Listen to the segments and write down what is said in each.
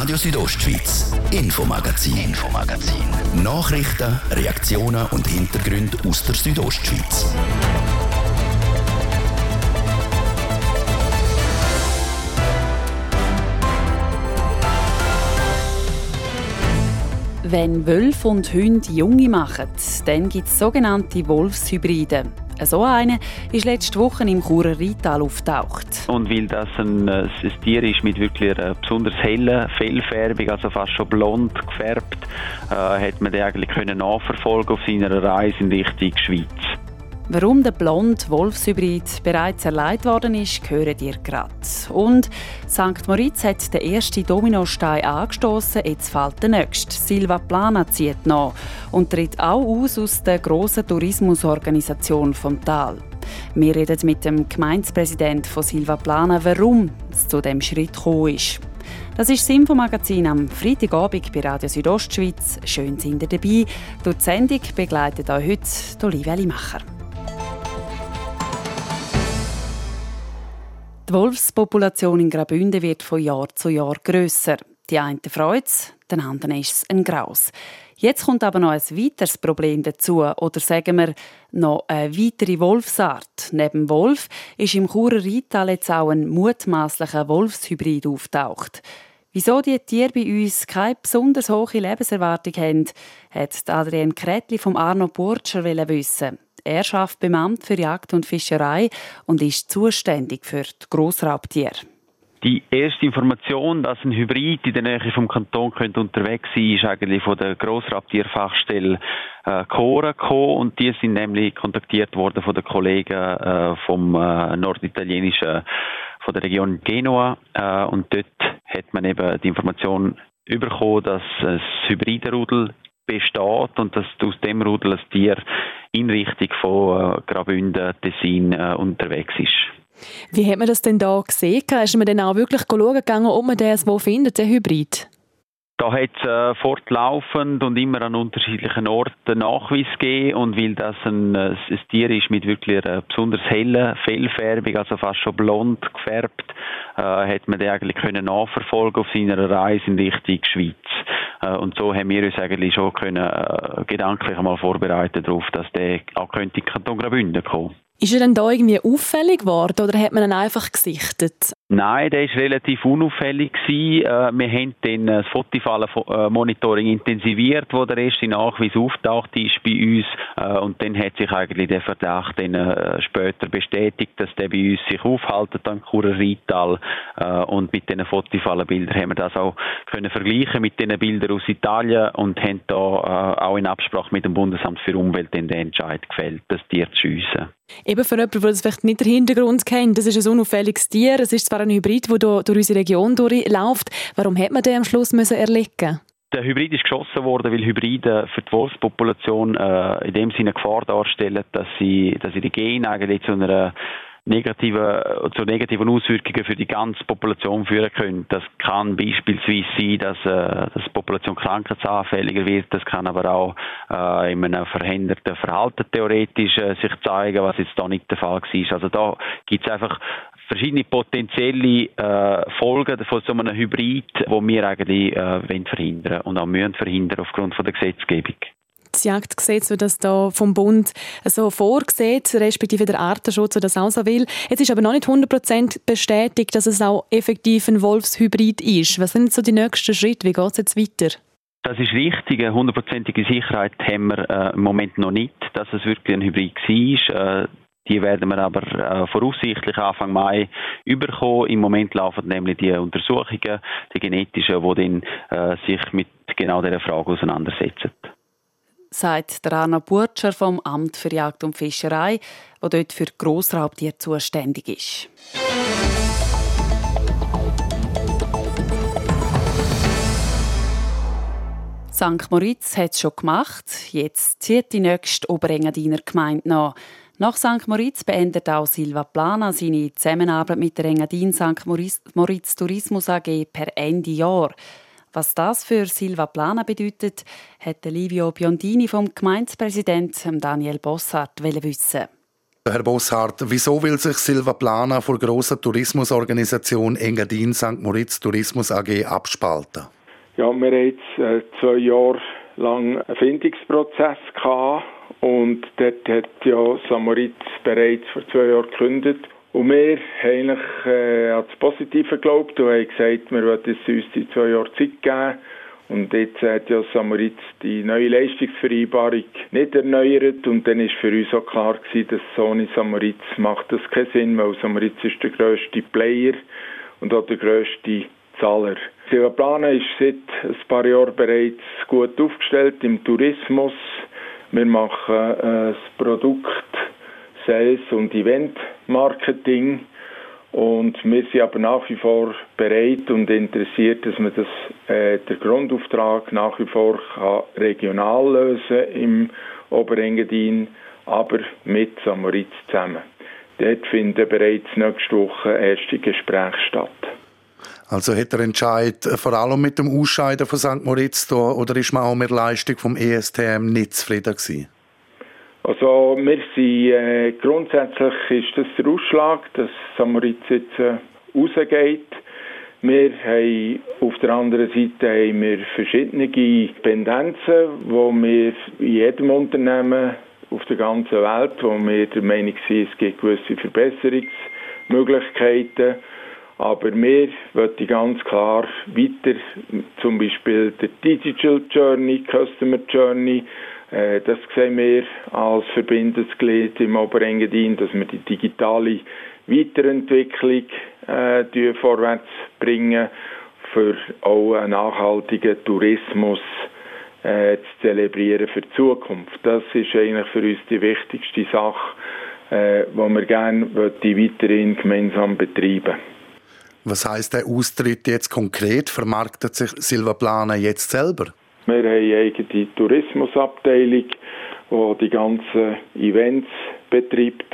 Radio Südostschweiz, Infomagazin, Infomagazin. Nachrichten, Reaktionen und Hintergründe aus der Südostschweiz. Wenn Wölfe und Hunde Junge machen, dann gibt es sogenannte Wolfshybride. So eine ist letzte Woche im Churer Rheintal auftaucht. Und weil das ein, äh, ein Tier ist mit wirklich einer besonders hellen Fellfärbung, also fast schon blond gefärbt, äh, hat man den eigentlich können nachverfolgen auf seiner Reise in Richtung Schweiz. Warum der blond Wolfshybrid bereits erleidet worden ist, hören ihr gerade. Und St. Moritz hat den ersten Dominostein angestoßen, jetzt fällt der nächste. Silva Plana zieht nach und tritt auch aus aus der grossen Tourismusorganisation vom Tal. Wir reden mit dem Gemeindepräsidenten von Silva Plana, warum es zu dem Schritt gekommen ist. Das ist das Infomagazin am Freitagabend bei Radio Südostschweiz. Schön sind ihr dabei. Durch die Sendung begleitet euch heute Olivia Limacher. Die Wolfspopulation in Graubünden wird von Jahr zu Jahr grösser. Die einen freut es, den anderen ist es ein Graus. Jetzt kommt aber noch ein weiteres Problem dazu, oder sagen wir noch eine weitere Wolfsart. Neben Wolf ist im Churer Rheintal jetzt auch ein mutmaßlicher Wolfshybrid auftaucht. Wieso die Tiere bei uns keine besonders hohe Lebenserwartung haben, hat Adrienne Kretli vom Arno Burtscher wissen. Er schafft beim Amt für Jagd und Fischerei und ist zuständig für die Grossraubtiere. Die erste Information, dass ein Hybrid in der Nähe vom Kanton könnte unterwegs sein, ist eigentlich von der Grossraubtierfachstelle äh, Cora gekommen und die sind nämlich kontaktiert worden von den Kollegen äh, vom äh, norditalienischen von der Region Genua äh, und dort hat man eben die Information bekommen, dass ein Hybridenrudel besteht und dass aus dem Rudel ein Tier in Richtung von äh, Graubünden, Tessin äh, unterwegs ist. Wie hat man das denn da gesehen? Ist man dann auch wirklich schauen gegangen, ob man das wo findet, den Hybrid? Da hat es äh, fortlaufend und immer an unterschiedlichen Orten Nachweis gegeben und weil das ein, äh, ein Tier ist mit wirklich einer besonders hellen Fellfärbung, also fast schon blond gefärbt, äh, hat man den eigentlich können nachverfolgen auf seiner Reise in Richtung Schweiz. Äh, und so haben wir uns eigentlich schon können, äh, gedanklich einmal vorbereiten darauf, dass der auch könnte in Kanton Graubünden kommen. Ist er denn da irgendwie auffällig geworden oder hat man ihn einfach gesichtet? Nein, der ist relativ unauffällig. Äh, wir haben dann das Fotifallen-Monitoring intensiviert, wo der erste Nachweis auftaucht ist bei uns. Und dann hat sich eigentlich der Verdacht dann später bestätigt, dass der bei uns sich aufhaltet am Churer. Und mit diesen Fotifallenbildern haben wir das auch können vergleichen mit den Bildern aus Italien und haben da auch in Absprache mit dem Bundesamt für Umwelt den Entscheid gefällt, das Tier zu schiessen. Eben für jemanden, der das vielleicht nicht den Hintergrund kennt, das ist ein unauffälliges Tier, es ist zwar ein Hybrid, der durch unsere Region durchläuft. Warum hat man den am Schluss müssen erlegen der Hybrid ist geschossen worden, weil Hybride für die Wolfspopulation äh, in dem Sinne Gefahr darstellen, dass sie, dass ihre Gene eigentlich zu einer negative, zu negativen Auswirkungen für die ganze Population führen können. Das kann beispielsweise sein, dass, äh, dass die Population krankheitsanfälliger wird. Das kann aber auch äh, in einem verhinderten Verhalten theoretisch äh, sich zeigen, was jetzt da nicht der Fall war. Also da gibt es einfach verschiedene potenzielle äh, Folgen von so einem Hybrid, die wir eigentlich äh, verhindern und auch müssen verhindern aufgrund von der Gesetzgebung das Jagdgesetz, das da vom Bund so vorgesehen, respektive der Artenschutz, der das auch so will. Jetzt ist aber noch nicht 100% bestätigt, dass es auch effektiv ein Wolfshybrid ist. Was sind so die nächsten Schritte? Wie geht es jetzt weiter? Das ist richtig. Eine hundertprozentige Sicherheit haben wir äh, im Moment noch nicht, dass es wirklich ein Hybrid war. Äh, die werden wir aber äh, voraussichtlich Anfang Mai überkommen. Im Moment laufen nämlich die Untersuchungen, die genetischen, die dann, äh, sich mit genau dieser Frage auseinandersetzen sagt der Arno Burtscher vom Amt für Jagd und Fischerei, wo dort für Grossraubtiere zuständig ist. St. Moritz hat es schon gemacht. Jetzt zieht die nächste Oberengadiner Gemeinde nach. Nach St. Moritz beendet auch Silva Plana seine Zusammenarbeit mit der Engadin St. Moritz Tourismus AG per Ende Jahr. Was das für Silva Plana bedeutet, hat Livio Biondini vom Gemeindepräsidenten Daniel Bossart wissen. Herr Bosshardt, wieso will sich Silva Plana vor großer Tourismusorganisation Engadin St. Moritz Tourismus AG abspalten? Ja, wir haben jetzt äh, zwei Jahre lang einen Findungsprozess gehabt und dort hat ja St. Moritz bereits vor zwei Jahren gekündigt. Und wir haben eigentlich äh, an das Positive geglaubt und haben gesagt, wir wollen uns die zwei Jahre Zeit geben und jetzt hat ja Samaritz die neue Leistungsvereinbarung nicht erneuert und dann ist für uns auch klar gewesen, dass Sony Samaritz macht das keinen Sinn, weil Samaritz ist der grösste Player und auch der grösste Zahler. Silvaplana ist seit ein paar Jahren bereits gut aufgestellt im Tourismus. Wir machen äh, das Produkt, Sales und Event Marketing und wir sind aber nach wie vor bereit und interessiert, dass man das, äh, der Grundauftrag nach wie vor regional lösen im Oberengadin, aber mit Samoritz zusammen. Dort finden bereits nächste Woche erste Gespräche statt. Also hat der Entscheid vor allem mit dem Ausscheiden von St. Moritz da, oder ist man auch mit der Leistung vom ESTM nicht zufrieden gewesen? Also wir sind, äh, grundsätzlich ist das der Ausschlag, dass Samoritz jetzt äh, rausgeht. Wir haben auf der anderen Seite haben wir verschiedene Pendenzen, wo wir in jedem Unternehmen auf der ganzen Welt, wo wir der Meinung sind, es gibt gewisse Verbesserungsmöglichkeiten. Aber wir wollen ganz klar weiter, zum Beispiel der Digital Journey, Customer Journey, äh, das sehen wir als verbindendes Glied im Oberengadin, dass wir die digitale Weiterentwicklung äh, vorwärts bringen, für auch einen nachhaltigen Tourismus äh, zu zelebrieren für die Zukunft. Das ist eigentlich für uns die wichtigste Sache, äh, die wir gerne weiterhin gemeinsam betreiben Was heißt der Austritt jetzt konkret? Vermarktet sich Silvaplana jetzt selber? Wir haben eine eigene Tourismusabteilung, die die ganzen Events betreibt,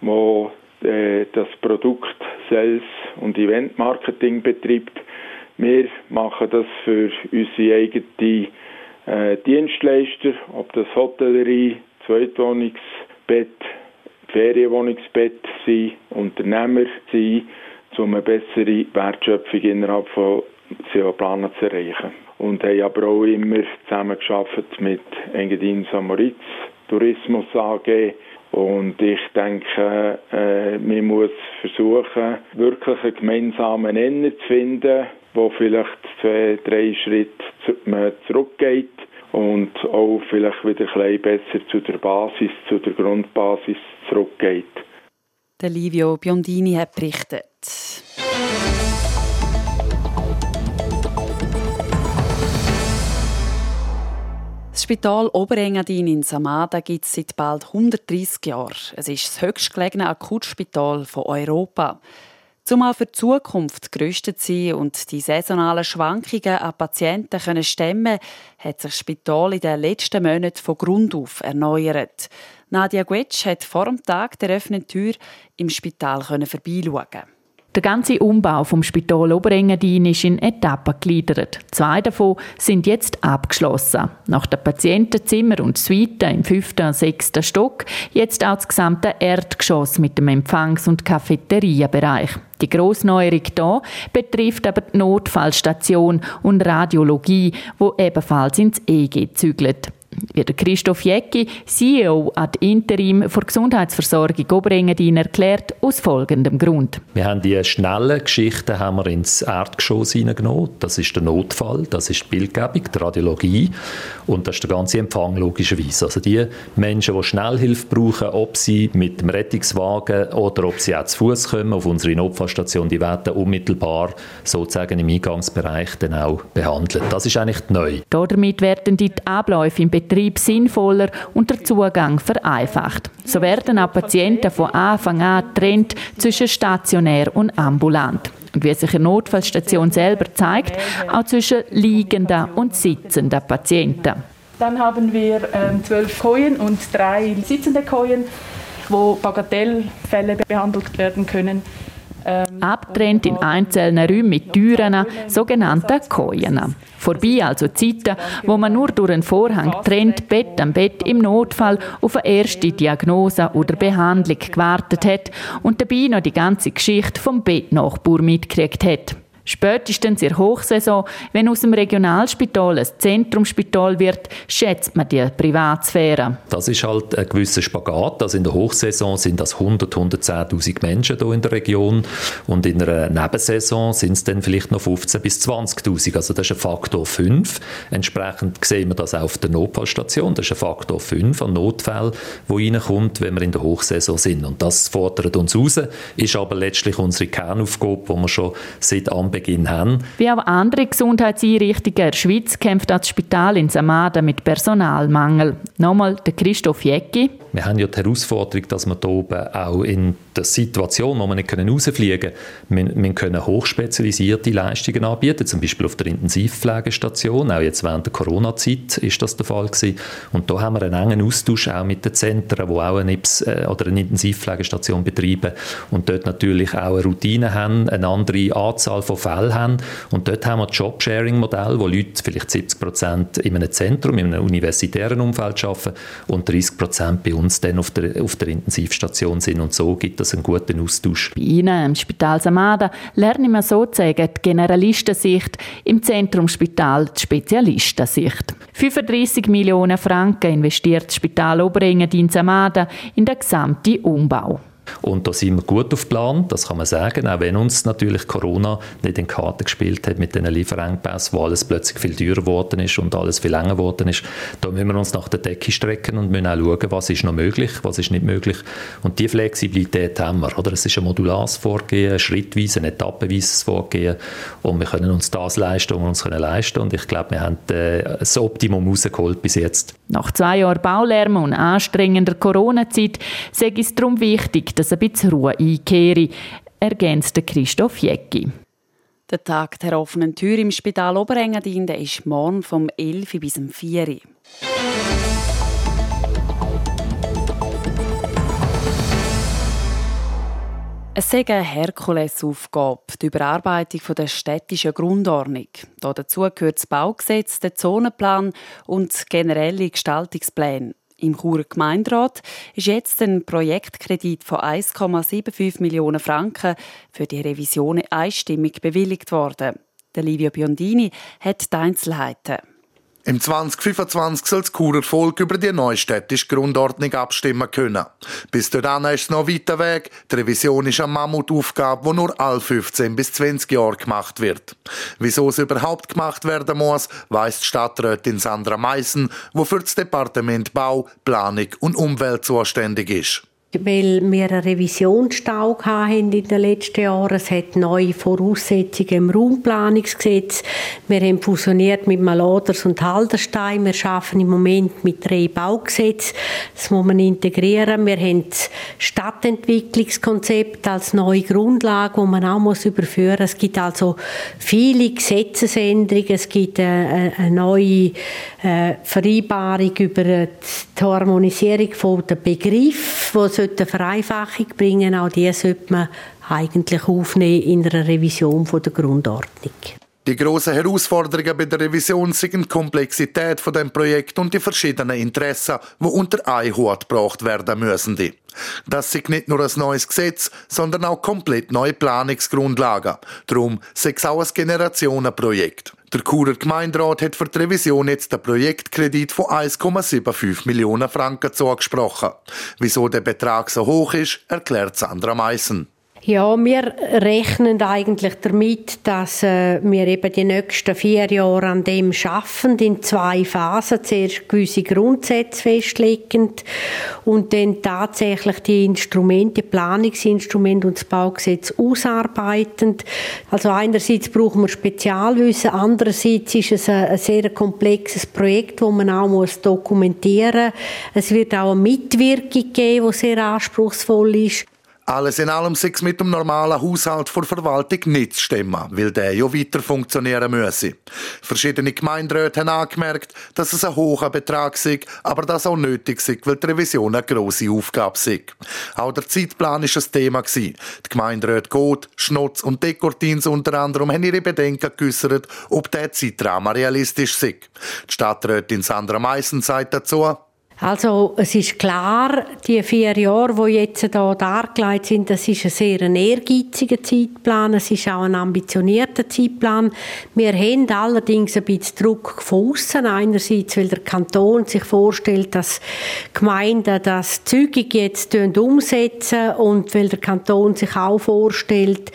die äh, das Produkt Sales und Event Marketing betreibt. Wir machen das für unsere eigenen äh, Dienstleister, ob das Hotellerie, Zweitwohnungsbett, Ferienwohnungsbett sind, Unternehmer sind, um eine bessere Wertschöpfung innerhalb von SEO-Planen zu erreichen und haben aber auch immer zusammengearbeitet mit Engadin Samoritz Tourismus AG und ich denke, äh, man muss versuchen, wirklich einen gemeinsamen Nenner zu finden, wo vielleicht zwei, drei Schritte zurückgeht und auch vielleicht wieder ein bisschen besser zu der Basis, zu der Grundbasis zurückgeht. Der Livio Biondini hat berichtet. Das Spital Oberengadin in Samada gibt es seit bald 130 Jahren. Es ist das höchstgelegene Akutspital von Europa. Zumal für die Zukunft gerüstet sein und die saisonalen Schwankungen an Patienten können stemmen hat sich das Spital in den letzten Monaten von Grund auf erneuert. Nadia Guetsch hat vor dem Tag der offenen Tür im Spital vorbeischauen. Der ganze Umbau vom Spital Oberengadin ist in Etappen gegliedert. Zwei davon sind jetzt abgeschlossen. Nach den Patientenzimmer und Suiten im fünften und sechsten Stock jetzt auch das gesamte Erdgeschoss mit dem Empfangs- und Cafeteriabereich. Die Grossneuerung hier betrifft aber die Notfallstation und Radiologie, wo ebenfalls ins EG zügelt wie der Christoph Jäcki, CEO ad interim für Gesundheitsversorgung Oberengadin erklärt, aus folgendem Grund. Wir haben die schnellen Geschichten haben wir ins Erdgeschoss hineingenommen. Das ist der Notfall, das ist die Bildgebung, die Radiologie und das ist der ganze Empfang logischerweise. Also die Menschen, die Schnellhilfe brauchen, ob sie mit dem Rettungswagen oder ob sie auch zu Fuß kommen auf unsere Notfallstation, die werden unmittelbar sozusagen im Eingangsbereich dann auch behandelt. Das ist eigentlich neu. Damit werden die Abläufe im Betrieb sinnvoller und der Zugang vereinfacht. So werden auch Patienten von Anfang an getrennt zwischen stationär und ambulant. Und wie sich eine Notfallstation selber zeigt, auch zwischen liegenden und sitzenden Patienten. Dann haben wir ähm, zwölf Kojen und drei sitzende Kojen, wo Bagatellfälle behandelt werden können. Ähm, Abtrennt in einzelnen Räumen mit Türen, sogenannten Kojen. Vorbei also Zeiten, wo man nur durch einen Vorhang trennt, Bett am Bett im Notfall auf eine erste Diagnose oder Behandlung gewartet hat und dabei noch die ganze Geschichte vom Bettnachbar mitgekriegt hat. Spätestens in der Hochsaison, wenn aus dem Regionalspital ein Zentrumspital wird, schätzt man die Privatsphäre. Das ist halt ein gewisser Spagat. Also in der Hochsaison sind das 100, 110'000 Menschen hier in der Region und in einer Nebensaison sind es dann vielleicht noch 15 bis 20'000. Also das ist ein Faktor 5. Entsprechend sehen wir das auch auf der Notfallstation. Das ist ein Faktor 5 an Notfällen, wo reinkommt, wenn wir in der Hochsaison sind. Und das fordert uns raus, ist aber letztlich unsere Kernaufgabe, die wir schon seit Anbeginn Beginn haben. Wie auch andere Gesundheitseinrichtungen in der Schweiz kämpft das Spital in Samada mit Personalmangel. Nochmal der Christoph Jäcki. Wir haben ja die Herausforderung, dass wir hier oben auch in der Situation, wo wir nicht rausfliegen können, wir, wir können hochspezialisierte Leistungen anbieten, zum Beispiel auf der Intensivpflegestation. Auch jetzt während der Corona-Zeit ist das der Fall gewesen. Und da haben wir einen engen Austausch auch mit den Zentren, die auch eine, IPS, äh, oder eine Intensivpflegestation betreiben und dort natürlich auch eine Routine haben, eine andere Anzahl von Fällen haben. Und dort haben wir ein Jobsharing-Modell, wo Leute vielleicht 70 Prozent in einem Zentrum, in einem universitären Umfeld arbeiten und 30 Prozent bei uns dann auf der, auf der Intensivstation sind. Und so gibt es einen guten Austausch. Bei Ihnen im Spital Samada lernen wir sozusagen die Generalistensicht, im Zentrumsspital die Spezialistensicht. 35 Millionen Franken investiert das Spital Oberengadin Samada in den gesamten Umbau. Und da sind wir gut auf Plan, das kann man sagen, auch wenn uns natürlich Corona nicht in Karten gespielt hat mit den Lieferengpässen, wo alles plötzlich viel teurer geworden ist und alles viel länger geworden ist. Da müssen wir uns nach der Decke strecken und müssen auch schauen, was ist noch möglich, was ist nicht möglich. Und die Flexibilität haben wir. Oder? Es ist ein modulares Vorgehen, ein schrittweise, ein etappenweises Vorgehen und wir können uns das leisten, was wir uns können leisten Und ich glaube, wir haben äh, das Optimum rausgeholt bis jetzt. Nach zwei Jahren Baulärm und anstrengender Corona-Zeit sei es darum wichtig, dass ein bisschen Ruhe einkehre, ergänzt Christoph Jäcki. Der Tag der offenen Tür im Spital Oberengadin ist morgen vom 11 bis 4 Uhr. Es ist eine Herkulesaufgabe, die Überarbeitung der städtischen Grundordnung. Dazu gehört das Baugesetz, der Zonenplan und generelle Gestaltungspläne. Im Churer Gemeinderat ist jetzt ein Projektkredit von 1,75 Millionen Franken für die Revision einstimmig bewilligt worden. Livio Biondini hat die Einzelheiten. Im 2025 soll das Churer Volk über die neue städtische Grundordnung abstimmen können. Bis dahin ist es noch weiter Weg. Die Revision ist eine Mammutaufgabe, die nur alle 15 bis 20 Jahre gemacht wird. Wieso es überhaupt gemacht werden muss, weiss die Stadträtin Sandra Meissen, die für das Departement Bau, Planung und Umwelt zuständig ist weil wir einen Revisionsstau hatten in den letzten Jahren. Es hat neue Voraussetzungen im Raumplanungsgesetz. Wir haben fusioniert mit Maladers und Halderstein. Wir arbeiten im Moment mit drei Baugesetzen. Das muss man integrieren. Wir haben das Stadtentwicklungskonzept als neue Grundlage, die man auch muss überführen muss. Es gibt also viele Gesetzesänderungen. Es gibt eine, eine neue äh, Vereinbarung über die Harmonisierung der Begriffe, sollte Vereinfachung bringen. Auch die sollte man eigentlich aufnehmen in einer Revision der Grundordnung. Die grossen Herausforderungen bei der Revision sind die Komplexität von dem Projekt und die verschiedenen Interessen, die unter einen Hut gebracht werden müssen. Das ist nicht nur ein neues Gesetz, sondern auch komplett neue Planungsgrundlagen. Darum es auch ein Generationenprojekt. Der Churer Gemeinderat hat für die Revision jetzt den Projektkredit von 1,75 Millionen Franken zugesprochen. Wieso der Betrag so hoch ist, erklärt Sandra Meissen. Ja, wir rechnen eigentlich damit, dass äh, wir eben die nächsten vier Jahre an dem schaffen, in zwei Phasen. Zuerst gewisse Grundsätze festlegend und dann tatsächlich die Instrumente, Planungsinstrumente und das Baugesetz ausarbeitend. Also einerseits brauchen wir Spezialwissen, andererseits ist es ein, ein sehr komplexes Projekt, das man auch muss dokumentieren muss. Es wird auch eine Mitwirkung geben, die sehr anspruchsvoll ist. Alles in allem sei es mit dem normalen Haushalt vor Verwaltung nicht zu stimmen, weil der ja weiter funktionieren müsse. Verschiedene Gemeinderäte haben angemerkt, dass es ein hoher Betrag sei, aber das auch nötig sei, weil die Revision eine grosse Aufgabe sei. Auch der Zeitplan war ein Thema. Die Gemeinderäte Goth, Schnotz und Dekortins unter anderem haben ihre Bedenken geäußert, ob der Zeitrahmen realistisch sei. Die Stadträtin Sandra Meissen sagt dazu, also es ist klar, die vier Jahre, die jetzt hier dargelegt sind, das ist ein sehr ehrgeiziger Zeitplan, es ist auch ein ambitionierter Zeitplan. Wir haben allerdings ein bisschen Druck außen. Einerseits, weil der Kanton sich vorstellt, dass Gemeinden das zügig jetzt umsetzen und weil der Kanton sich auch vorstellt,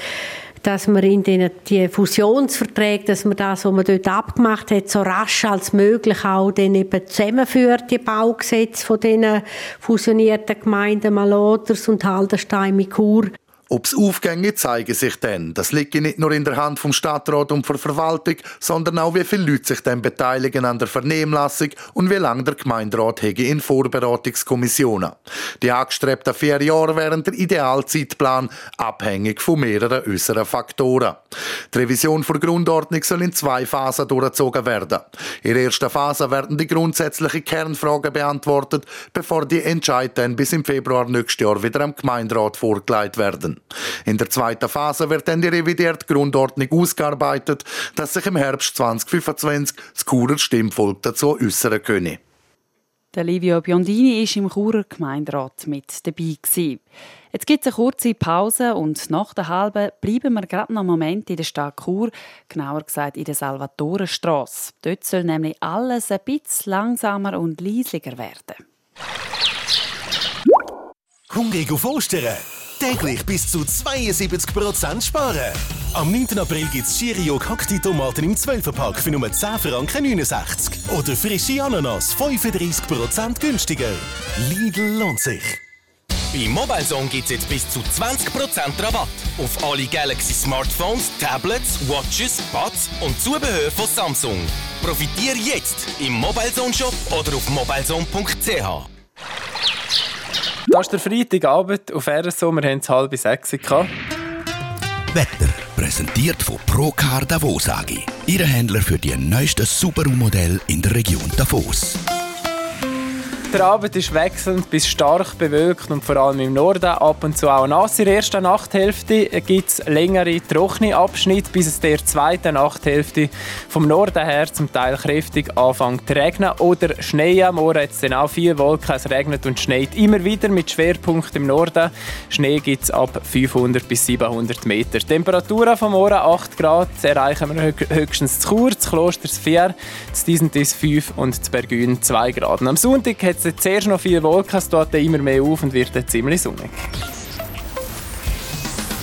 dass man in den die Fusionsverträge, dass man das, was man dort abgemacht hat, so rasch als möglich auch dann eben zusammenführt, die Baugesetze von diesen fusionierten Gemeinden Maloters und Haldenstein mit Chur. Ob es Aufgänge zeigen sich dann. Das liegt nicht nur in der Hand vom Stadtrat und der Verwaltung, sondern auch, wie viele Leute sich dann beteiligen an der Vernehmlassung und wie lange der Gemeinderat hege in Vorbereitungskommissionen. Die angestrebten vier Jahre wären der Idealzeitplan, abhängig von mehreren äußeren Faktoren. Die Revision der Grundordnung soll in zwei Phasen durchgezogen werden. In der ersten Phase werden die grundsätzlichen Kernfragen beantwortet, bevor die Entscheidungen bis im Februar nächstes Jahr wieder am Gemeinderat vorgelegt werden. In der zweiten Phase wird dann die revidierte Grundordnung ausgearbeitet, dass sich im Herbst 2025 das Churer Stimmvolk dazu äußern könne. Der Livio Biondini war im Churer Gemeinderat mit dabei. Jetzt gibt es eine kurze Pause und nach der halben bleiben wir gerade noch einen Moment in der Stadt Chur, genauer gesagt in der Salvatorenstrasse. Dort soll nämlich alles ein bisschen langsamer und leislicher werden. Hungrig auf Ostern? Täglich bis zu 72% sparen. Am 9. April gibt es Chirio Cacti Tomaten im 12-Pack für nur 10 Franken 69. Oder frische Ananas 35% günstiger. Lidl lohnt sich. Bei MobileZone gibt es jetzt bis zu 20% Rabatt auf alle Galaxy Smartphones, Tablets, Watches, Buds und Zubehör von Samsung. Profitiere jetzt im MobileZone Shop oder auf mobilezone.ch. Das ist der Freitagabend auf RSO. Wir haben es halb sechs. Wetter präsentiert von Procar Davos AG. Ihre Händler für die neuesten Subaru-Modelle in der Region Davos. Der Abend ist wechselnd bis stark bewölkt und vor allem im Norden ab und zu auch nass. In der ersten Nachthälfte gibt es längere, trockene Abschnitte, bis es der zweiten Nachthälfte vom Norden her zum Teil kräftig anfängt zu regnen oder Schnee. Am Morgen hat es dann auch viele Wolken, es regnet und schneit immer wieder mit Schwerpunkt im Norden. Schnee gibt es ab 500 bis 700 Meter. Temperaturen vom Morgen 8 Grad erreichen wir höchstens zu Chur, zu Klosters 4, zu Disentis 5 und zu Bergün 2 Grad. Am Sonntag hat es zuerst noch viele Wolken, es tut immer mehr auf und wird dann ziemlich sonnig.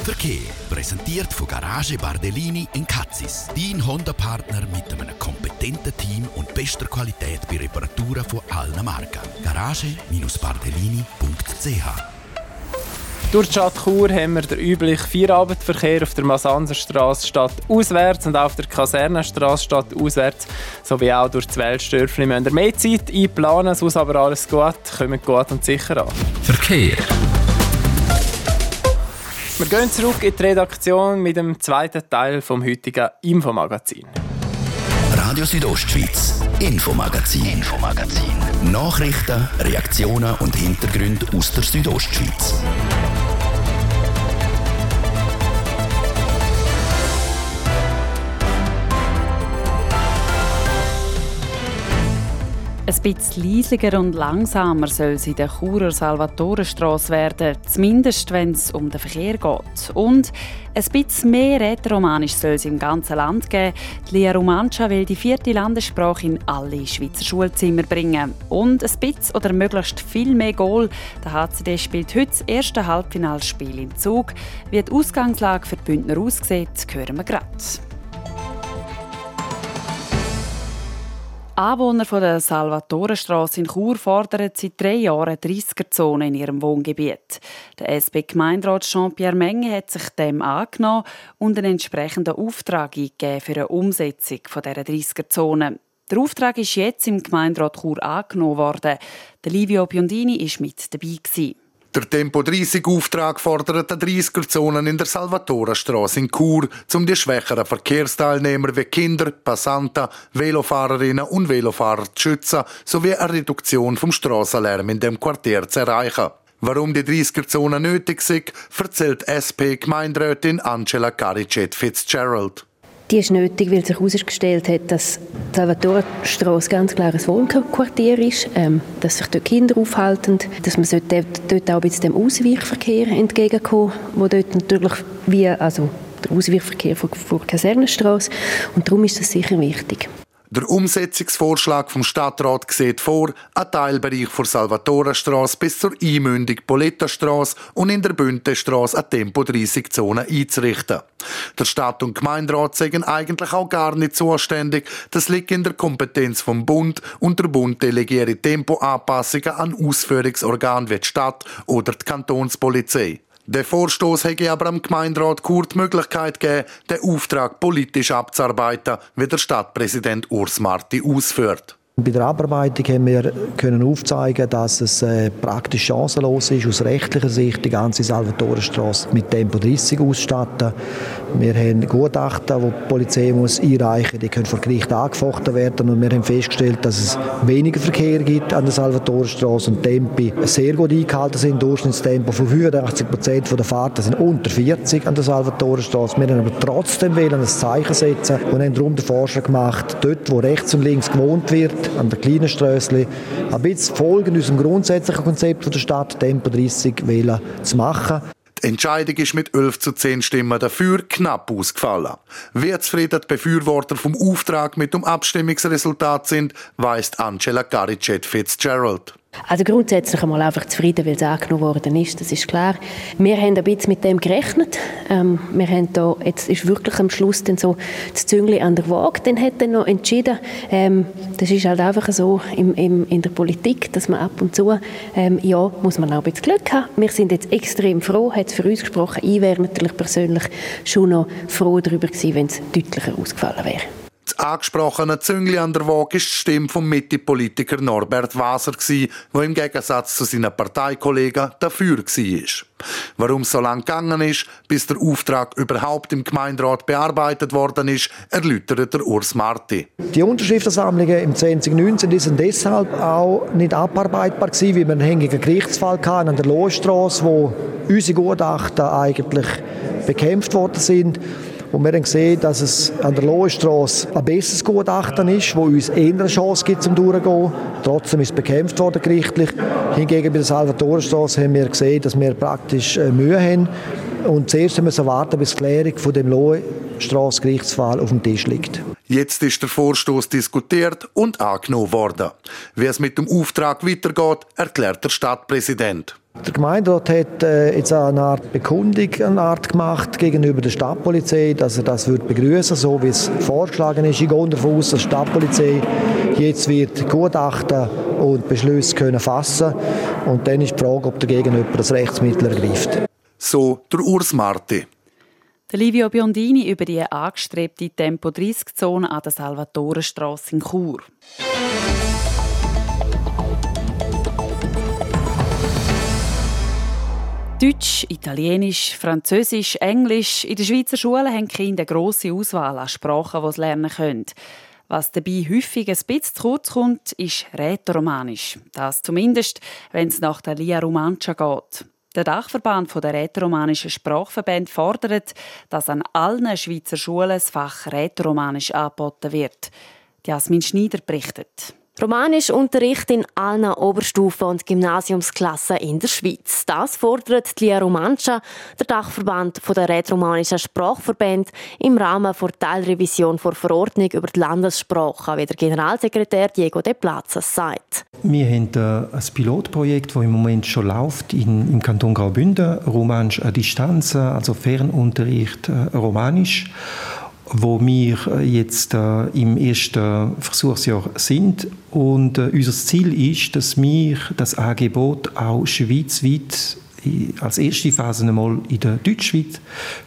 Verkehr präsentiert von Garage Bardellini in Katzis. Dein Honda-Partner mit einem kompetenten Team und bester Qualität bei Reparaturen von allen Marken. Garage-bardellini.ch durch die Stadt Chur haben wir den üblichen Feierabendverkehr auf der Masanserstraße statt auswärts und auf der Kasernenstraße statt auswärts, sowie auch durch das Weltstörfli. Wir müssen mehr Zeit einplanen, sonst aber alles gut, kommt gut und sicher an. Verkehr. Wir gehen zurück in die Redaktion mit dem zweiten Teil vom heutigen Infomagazin. Radio Südostschweiz, Infomagazin, Infomagazin. Nachrichten, Reaktionen und Hintergründe aus der Südostschweiz. Ein bisschen leisiger und langsamer soll es in der Churer Salvatorenstrasse werden, zumindest wenn es um den Verkehr geht. Und ein bisschen mehr Rätoromanisch soll es im ganzen Land geben. Die Lia Romancia will die vierte Landessprache in alle Schweizer Schulzimmer bringen. Und ein bisschen oder möglichst viel mehr Goal. Der HCD spielt heute das erste Halbfinalspiel im Zug. Wie die Ausgangslage für die Bündner aussieht, hören wir gerade. Anwohner von der Salvatorenstraße in Chur fordern seit drei Jahren 30er-Zone in ihrem Wohngebiet. Der SP-Gemeinderat Jean-Pierre Menge hat sich dem angenommen und einen entsprechenden Auftrag eingegeben für eine Umsetzung dieser 30er-Zone. Der Auftrag ist jetzt im Gemeinderat Chur angenommen worden. Livio Biondini war mit dabei. Der Tempo 30-Auftrag fordert eine 30er-Zonen in der Salvatorenstraße in Chur, um die schwächeren Verkehrsteilnehmer wie Kinder, Passanten, Velofahrerinnen und Velofahrer zu schützen, sowie eine Reduktion vom Strassenlärm in dem Quartier zu erreichen. Warum die 30er-Zone nötig sind, erzählt SP-Gemeinderätin Angela Caricet Fitzgerald. Die ist nötig, weil sich herausgestellt hat, dass die Salvatorenstrasse ganz klar ein Wohnquartier ist, ähm, dass sich dort Kinder aufhalten, dass man dort, dort auch ein dem Ausweichverkehr entgegenkommen, wo dort natürlich wie, also der Ausweichverkehr von, von Kasernenstrasse und darum ist das sicher wichtig. Der Umsetzungsvorschlag vom Stadtrat sieht vor, einen Teilbereich von Salvatorenstrasse bis zur Einmündung Poletta-Strasse und in der Büntestrasse eine Tempo-30-Zone einzurichten. Der Stadt- und Gemeinderat sagen eigentlich auch gar nicht zuständig. Das liegt in der Kompetenz vom Bund und der Bund delegiert Tempoanpassungen an Ausführungsorgane wie die Stadt oder die Kantonspolizei. Der Vorstoß hätte aber am Gemeinderat Kurt die Möglichkeit gegeben, den Auftrag politisch abzuarbeiten, wie der Stadtpräsident Urs Marti ausführt. Bei der Abarbeitung haben wir können aufzeigen, dass es äh, praktisch chancenlos ist, aus rechtlicher Sicht die ganze Salvatorenstraße mit Tempo 30 ausstatten. Wir haben Gutachten, die die Polizei muss einreichen muss, die können vor Gericht angefochten werden und wir haben festgestellt, dass es weniger Verkehr gibt an der Salvatorenstraße und Tempi sehr gut eingehalten sind. Durchschnittstempo von 85 Prozent der Fahrten sind unter 40 an der Salvatorenstraße. Wir haben aber trotzdem ein Zeichen setzen und haben darum den Vorschlag gemacht, dort wo rechts und links gewohnt wird, an der kleinen Strössli, ein bisschen folgend unserem grundsätzlichen Konzept der Stadt Tempo 30 wählen zu machen. Die Entscheidung ist mit 11 zu 10 Stimmen dafür knapp ausgefallen. Wie zufrieden die Befürworter vom Auftrag mit dem Abstimmungsresultat sind, weist Angela Garicet Fitzgerald. Also grundsätzlich einmal einfach zufrieden, weil es angenommen worden ist, das ist klar. Wir haben ein bisschen mit dem gerechnet. Ähm, wir haben da, jetzt ist wirklich am Schluss dann so das Züngli an der Waage, dann hat dann noch entschieden, ähm, das ist halt einfach so im, im, in der Politik, dass man ab und zu, ähm, ja, muss man auch ein bisschen Glück haben. Wir sind jetzt extrem froh, hat es für uns gesprochen. Ich wäre natürlich persönlich schon noch froh darüber gewesen, wenn es deutlicher ausgefallen wäre. Das angesprochene Züngli an der Waage ist die Stimme vom Mitte-Politiker Norbert Waser, der im Gegensatz zu seinen Parteikollegen dafür war. Warum so lange gegangen ist, bis der Auftrag überhaupt im Gemeinderat bearbeitet worden ist, erläutert der Urs Marti. Die Unterschriftensammlungen im 2019 sind deshalb auch nicht abarbeitbar gewesen, weil wir einen hängigen Gerichtsfall hatten an der Lohstraße, wo unsere Gutachten eigentlich bekämpft worden sind. Und wir haben gesehen, dass es an der Lohenstrasse ein besseres Gutachten ist, wo uns eher eine Chance gibt, zum durchzugehen. Trotzdem ist es bekämpft worden gerichtlich. Hingegen bei der Salvatorenstrasse haben wir gesehen, dass wir praktisch äh, Mühe haben. Und zuerst müssen wir warten, bis die Klärung von dem Lohenstrasse-Gerichtsfall auf dem Tisch liegt. Jetzt ist der Vorstoß diskutiert und angenommen worden. Wie es mit dem Auftrag weitergeht, erklärt der Stadtpräsident. Der Gemeinderat hat äh, jetzt eine Art Bekundung eine Art gemacht gegenüber der Stadtpolizei, dass er das wird begrüßen, so wie es vorgeschlagen ist. Ich gehe davon aus, dass die Stadtpolizei jetzt wird Gutachten und Beschlüsse können fassen und dann ist die Frage, ob dagegen jemand das Rechtsmittel ergreift. So der Urs Marti. Der Livio Biondini über die angestrebte Tempo-30-Zone an der Salvatorenstrasse in Chur. Deutsch, Italienisch, Französisch, Englisch. In der Schweizer Schule haben Kinder eine grosse Auswahl an Sprachen, die sie lernen können. Was dabei häufig ein bisschen zu kurz kommt, ist Rätoromanisch. Das zumindest, wenn es nach der Lia Romancia geht. Der Dachverband der rätoromanischen Sprachverbände fordert, dass an allen Schweizer Schulen das Fach Rätoromanisch angeboten wird. Jasmin Schneider berichtet. Romanischunterricht in allen Oberstufen und Gymnasiumsklassen in der Schweiz. Das fordert die Lia Romancia, der Dachverband der rätoromanischen Sprachverbände, im Rahmen der Teilrevision der Verordnung über die Landessprache, wie der Generalsekretär Diego de Plazas sagt. Wir haben äh, ein Pilotprojekt, das im Moment schon läuft im Kanton Graubünden, Romanisch an Distanz, also Fernunterricht äh, Romanisch wo wir äh, jetzt äh, im ersten Versuchsjahr sind. Und äh, unser Ziel ist, dass wir das Angebot auch schweizweit als erste Phase einmal in der Deutschschweiz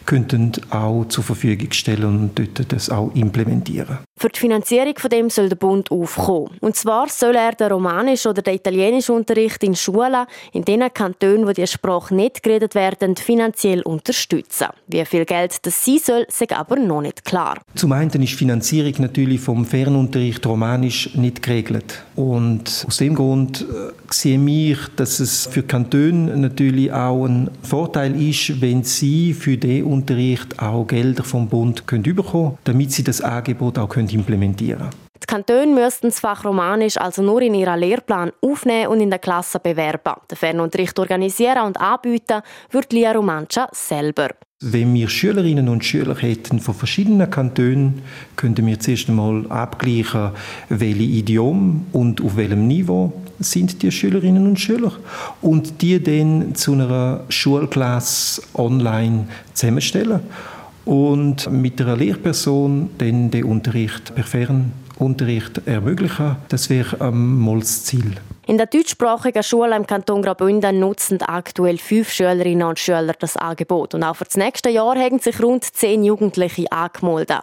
könnten auch zur Verfügung stellen und dort das auch implementieren. Für die Finanzierung von dem soll der Bund aufkommen. Und zwar soll er den romanischen oder den italienischen Unterricht in Schulen in den Kantonen, wo die Sprache nicht geredet werden, finanziell unterstützen. Wie viel Geld das sein soll, ist aber noch nicht klar. Zum einen ist die Finanzierung natürlich vom Fernunterricht romanisch nicht geregelt. Und aus dem Grund äh, sehe ich, dass es für Kantone natürlich auch ein Vorteil ist, wenn sie für den Unterricht auch Gelder vom Bund können bekommen, damit sie das Angebot auch können implementieren können. Die Kantone müssten das Fach Romanisch also nur in ihren Lehrplan aufnehmen und in der Klasse bewerben. Den Fernunterricht organisieren und anbieten wird Lia Romancia selber. Wenn wir Schülerinnen und Schüler hätten von verschiedenen Kantonen, könnten wir zuerst einmal abgleichen, welche Idiom und auf welchem Niveau sind die Schülerinnen und Schüler und die dann zu einer Schulklasse online zusammenstellen und mit einer Lehrperson dann den Unterricht per Fernunterricht ermöglichen. Das wäre ähm, mal das Ziel. In der deutschsprachigen Schule im Kanton Graubünden nutzen aktuell fünf Schülerinnen und Schüler das Angebot. Und auch für das nächste Jahr haben sich rund zehn Jugendliche angemeldet.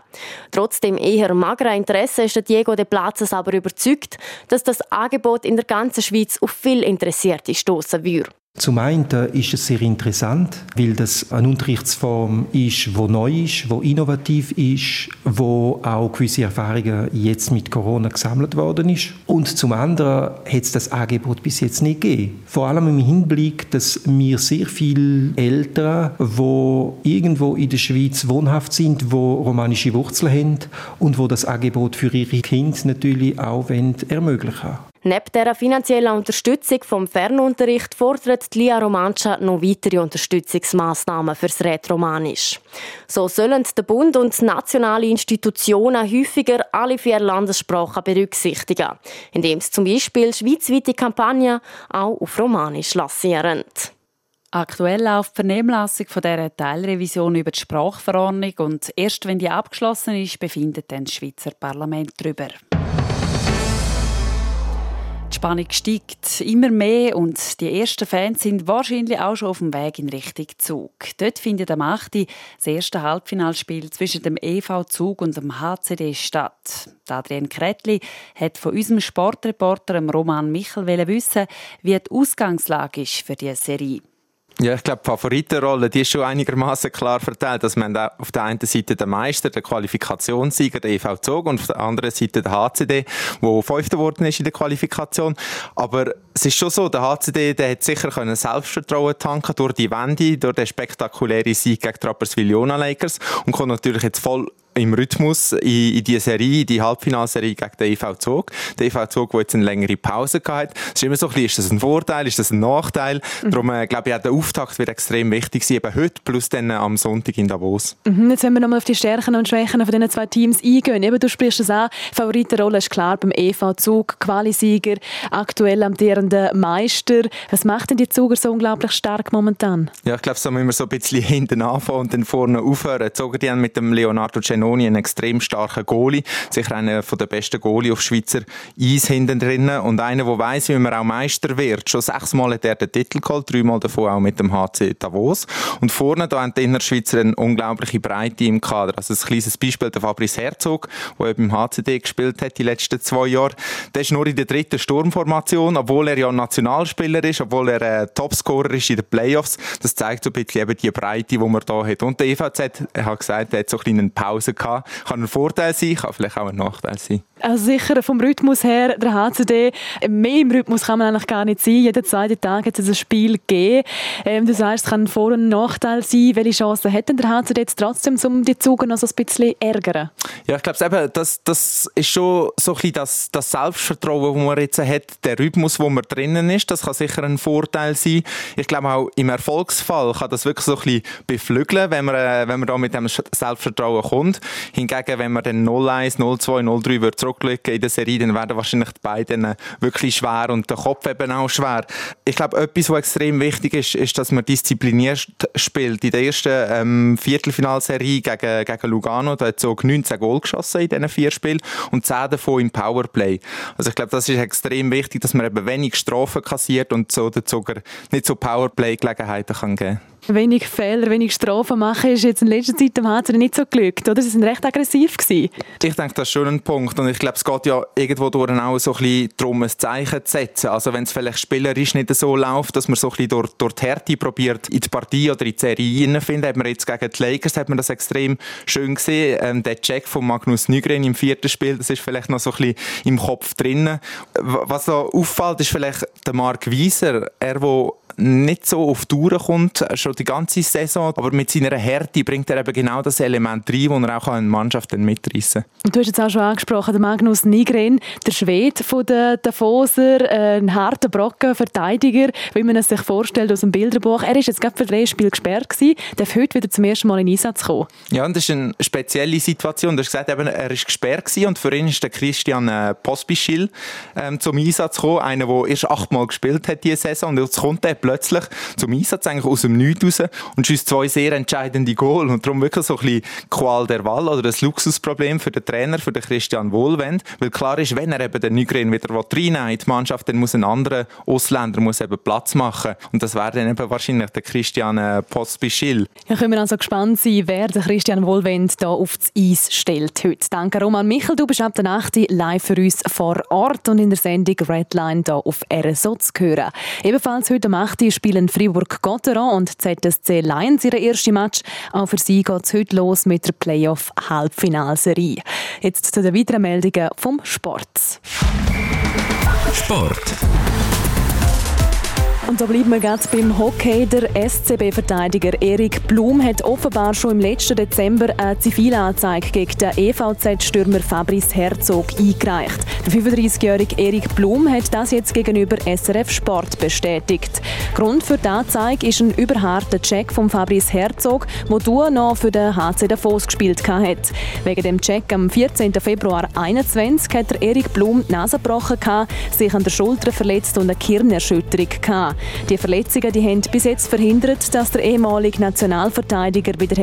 Trotzdem eher magerer Interesse ist Diego de Plazes aber überzeugt, dass das Angebot in der ganzen Schweiz auf viel Interessierte stoßen würde. Zum einen ist es sehr interessant, weil das eine Unterrichtsform ist, die neu ist, die innovativ ist, wo auch gewisse Erfahrungen jetzt mit Corona gesammelt worden ist. Und zum anderen hat es das Angebot bis jetzt nicht gegeben. Vor allem im Hinblick, dass wir sehr viele Eltern, die irgendwo in der Schweiz wohnhaft sind, die romanische Wurzeln haben und wo das Angebot für ihre Kinder natürlich auch ermöglichen. Neben der finanziellen Unterstützung vom Fernunterricht fordert Lia Romancia noch weitere Unterstützungsmaßnahmen fürs Rätoromanisch. So sollen der Bund und nationale Institutionen häufiger alle vier Landessprachen berücksichtigen, indem sie zum Beispiel schweizweite Kampagnen auch auf Romanisch lancieren. Aktuell läuft die Vernehmlassung von dieser Teilrevision über die Sprachverordnung und erst wenn die abgeschlossen ist, befindet dann das Schweizer Parlament darüber. Spannung steigt immer mehr und die ersten Fans sind wahrscheinlich auch schon auf dem Weg in Richtung Zug. Dort findet am 8. das erste Halbfinalspiel zwischen dem EV Zug und dem HCD statt. Adrian Kretli hat von unserem Sportreporter Roman Michel wissen, wie die Ausgangslage ist für diese Serie. Ja, ich glaube, die Favoritenrolle, die ist schon einigermaßen klar verteilt. Dass man auf der einen Seite den Meister, der Qualifikationssieger, der EV Zug, und auf der anderen Seite der HCD, der Fünfter geworden ist in der Qualifikation. Aber es ist schon so, der HCD, der hat sicher können Selbstvertrauen tanken durch die Wende, durch den spektakulären Sieg gegen die Rapperswil-Jona Lakers und kommt natürlich jetzt voll im Rhythmus in, in die Serie, die Halbfinalserie gegen den EV Zug. Der EV Zug, der jetzt eine längere Pause hatte. Es ist immer so ein bisschen, ist das ein Vorteil, ist das ein Nachteil? Mhm. Darum, äh, glaube ich, auch der Auftakt wird extrem wichtig sein, eben heute plus dann äh, am Sonntag in Davos. Mhm, jetzt wenn wir nochmal auf die Stärken und Schwächen von diesen zwei Teams eingehen. Eben, du sprichst es an, Favoritenrolle ist klar beim EV Zug, Qualisieger, aktuell amtierender Meister. Was macht denn die Zuger so unglaublich stark momentan? Ja, ich glaube, so müssen wir so ein bisschen hinten anfangen und dann vorne aufhören. Die Zuger, die haben mit dem Leonardo Cenoni Zanoni einen extrem starken Goalie, sicher einer der besten Goalie auf Schweizer Eis hinten drinnen und einer, der weiss, wie man auch Meister wird. Schon sechsmal hat er den Titel geholt, dreimal davon auch mit dem HC Davos. Und vorne da haben die Innerschweizer eine unglaubliche Breite im Kader. Also ein kleines Beispiel, der Fabrice Herzog, der beim HCD gespielt hat die letzten zwei Jahre. Der ist nur in der dritten Sturmformation, obwohl er ja Nationalspieler ist, obwohl er ein Topscorer ist in den Playoffs. Das zeigt so ein bisschen eben die Breite, die man da hat. Und der EVZ hat gesagt, er hat so ein bisschen eine Pause gehabt. Kann ein Vorteil sein, kann vielleicht auch ein Nachteil sein. Also sicher vom Rhythmus her, der HCD, mehr im Rhythmus kann man eigentlich gar nicht sein. Jeden zweiten Tag hat es ein Spiel gegeben. Ähm, du sagst, es kann ein Vor- und Nachteil sein. Welche Chancen hat denn der HCD jetzt trotzdem, um die Züge noch so ein bisschen ärgern? Ja, ich glaube, das, das ist schon so ein bisschen das, das Selbstvertrauen, das man jetzt hat, der Rhythmus, wo man drinnen ist, das kann sicher ein Vorteil sein. Ich glaube auch im Erfolgsfall kann das wirklich so ein bisschen beflügeln, wenn man, äh, wenn man da mit dem Selbstvertrauen kommt. Hingegen, wenn man dann 0-1, 0-2, 0-3 wird zurücklegen in der Serie, dann werden wahrscheinlich die beiden wirklich schwer und der Kopf eben auch schwer. Ich glaube, etwas, was extrem wichtig ist, ist, dass man diszipliniert spielt. In der ersten ähm, Viertelfinalserie gegen, gegen Lugano, da hat so 19 Goal geschossen in diesen vier Spielen und 10 davon im Powerplay. Also ich glaube, das ist extrem wichtig, dass man eben wenig Strafen kassiert und so dazu nicht so Powerplay-Gelegenheiten kann geben Wenig Fehler, wenig Strafen machen ist jetzt in letzter Zeit dem HC nicht so glückt, oder? Sie sind recht aggressiv gewesen. Ich denke, das ist schon ein Punkt und ich glaube, es geht ja irgendwo durch auch so ein bisschen darum, ein Zeichen zu setzen. Also wenn es vielleicht spielerisch nicht so läuft, dass man so ein bisschen durch, durch die Härte probiert, in die Partie oder in die Serie reinzufinden, hat man jetzt gegen die Lakers hat man das extrem schön gesehen. Ähm, der Check von Magnus Nygren im vierten Spiel, das ist vielleicht noch so ein bisschen im Kopf drin. Was da auffällt, ist vielleicht der Mark Wieser, er, der nicht so auf Touren kommt, schon die ganze Saison, aber mit seiner Härte bringt er eben genau das Element rein, das er auch eine Mannschaft mitreißen kann. Du hast jetzt auch schon angesprochen, der Magnus Nigren, der Schwede von der Davoser, ein harter Brocken, Verteidiger, wie man es sich vorstellt aus dem Bilderbuch. Er ist jetzt gerade für drei Spiele gesperrt gewesen, darf heute wieder zum ersten Mal in Einsatz kommen. Ja, und das ist eine spezielle Situation. Du hast gesagt, eben, er ist gesperrt gewesen und für ihn ist der Christian äh, Pospischil ähm, zum Einsatz gekommen, einer, der erst achtmal gespielt hat diese Saison und jetzt kommt er plötzlich zum Einsatz eigentlich aus dem Nichts raus und schießt zwei sehr entscheidende Goal und darum wirklich so ein bisschen Qual der Wahl oder das Luxusproblem für den Trainer, für den Christian Wohlwend, weil klar ist, wenn er eben den Nygren wieder reinnehmen in die Mannschaft, dann muss ein anderer Ausländer muss eben Platz machen und das wäre dann eben wahrscheinlich der Christian äh, Postbischil. Ja, können wir also gespannt sein, wer der Christian Wohlwend da aufs Eis stellt heute. Danke Roman Michel, du bist ab der Nacht live für uns vor Ort und in der Sendung Redline hier auf RSO zu hören. Ebenfalls heute am 8. spielen Fribourg-Gotteron und ZSC Lions ihre erste Match. Auch für sie geht es heute los mit der Playoff-Halbfinalserie. Jetzt zu den weiteren Meldungen vom Sport. Sport. Und da bleiben wir ganz beim Hockey. Der SCB-Verteidiger Erik Blum hat offenbar schon im letzten Dezember eine Zivilanzeige gegen den EVZ-Stürmer Fabrice Herzog eingereicht. Der 35-jährige Erik Blum hat das jetzt gegenüber SRF Sport bestätigt. Grund für die Anzeige ist ein überharter Check von Fabrice Herzog, wo du noch für den HC Davos gespielt hat. Wegen dem Check am 14. Februar 2021 hat Erik Blum die Nase gebrochen, sich an der Schulter verletzt und eine Kirnerschütterung gehabt. Die Verletzungen die haben bis jetzt verhindert, dass der ehemalige Nationalverteidiger wieder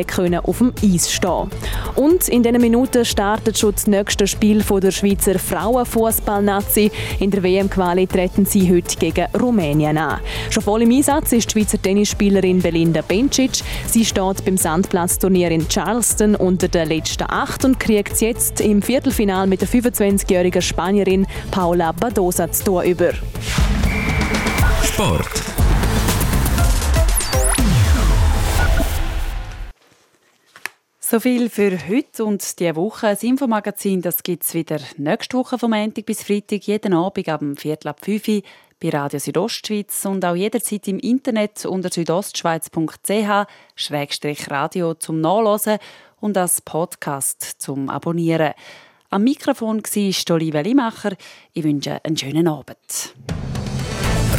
auf dem Eis stehen Und in diesen Minuten startet schon das nächste Spiel der Schweizer Frauenfußballnazi. In der WM-Quali treten sie heute gegen Rumänien an. Schon voll im Einsatz ist die Schweizer Tennisspielerin Belinda Bencic. Sie steht beim Sandplatzturnier in Charleston unter den letzten acht und kriegt jetzt im Viertelfinal mit der 25-jährigen Spanierin Paula Badosa zu tun über. Sport. So viel für heute und diese Woche. Das Infomagazin gibt es wieder nächste Woche vom Montag bis Freitag, jeden Abend ab dem Viertel ab 5 Uhr bei Radio Südostschweiz und auch jederzeit im Internet unter südostschweiz.ch-radio zum Nachlesen und als Podcast zum Abonnieren. Am Mikrofon war Olivia Limacher. Ich wünsche einen schönen Abend.